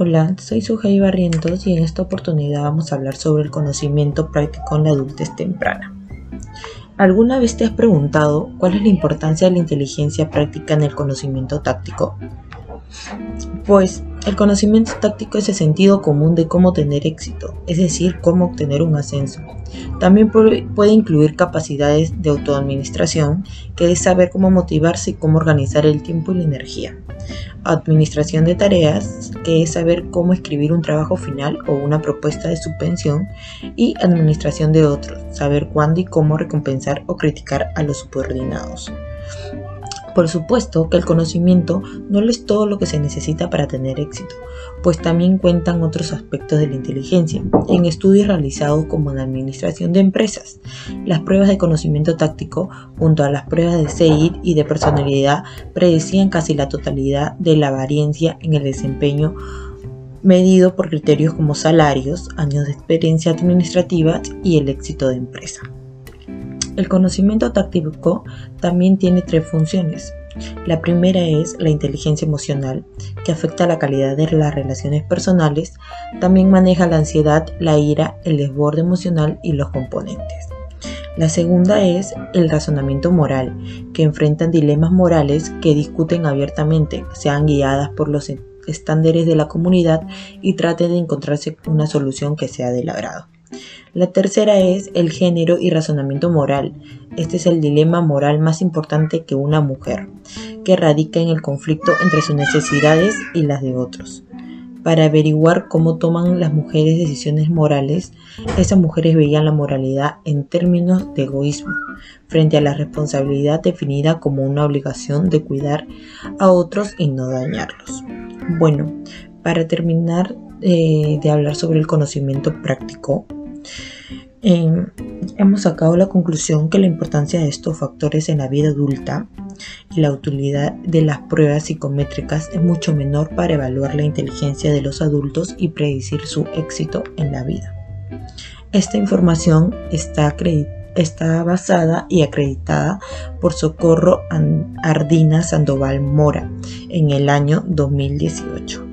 Hola, soy Sujei Barrientos y en esta oportunidad vamos a hablar sobre el conocimiento práctico en la adultez temprana. ¿Alguna vez te has preguntado cuál es la importancia de la inteligencia práctica en el conocimiento táctico? Pues el conocimiento táctico es el sentido común de cómo tener éxito, es decir, cómo obtener un ascenso. También puede incluir capacidades de autoadministración, que es saber cómo motivarse y cómo organizar el tiempo y la energía. Administración de tareas, que es saber cómo escribir un trabajo final o una propuesta de subvención. Y administración de otros, saber cuándo y cómo recompensar o criticar a los subordinados. Por supuesto que el conocimiento no es todo lo que se necesita para tener éxito, pues también cuentan otros aspectos de la inteligencia, en estudios realizados como en administración de empresas. Las pruebas de conocimiento táctico, junto a las pruebas de SEID y de personalidad, predecían casi la totalidad de la variancia en el desempeño medido por criterios como salarios, años de experiencia administrativa y el éxito de empresa. El conocimiento táctico también tiene tres funciones. La primera es la inteligencia emocional, que afecta la calidad de las relaciones personales. También maneja la ansiedad, la ira, el desborde emocional y los componentes. La segunda es el razonamiento moral, que enfrentan dilemas morales que discuten abiertamente, sean guiadas por los estándares de la comunidad y traten de encontrarse una solución que sea del agrado. La tercera es el género y razonamiento moral. Este es el dilema moral más importante que una mujer, que radica en el conflicto entre sus necesidades y las de otros. Para averiguar cómo toman las mujeres decisiones morales, esas mujeres veían la moralidad en términos de egoísmo, frente a la responsabilidad definida como una obligación de cuidar a otros y no dañarlos. Bueno, para terminar eh, de hablar sobre el conocimiento práctico, hemos sacado la conclusión que la importancia de estos factores en la vida adulta y la utilidad de las pruebas psicométricas es mucho menor para evaluar la inteligencia de los adultos y predecir su éxito en la vida. Esta información está, está basada y acreditada por Socorro Ardina Sandoval Mora en el año 2018.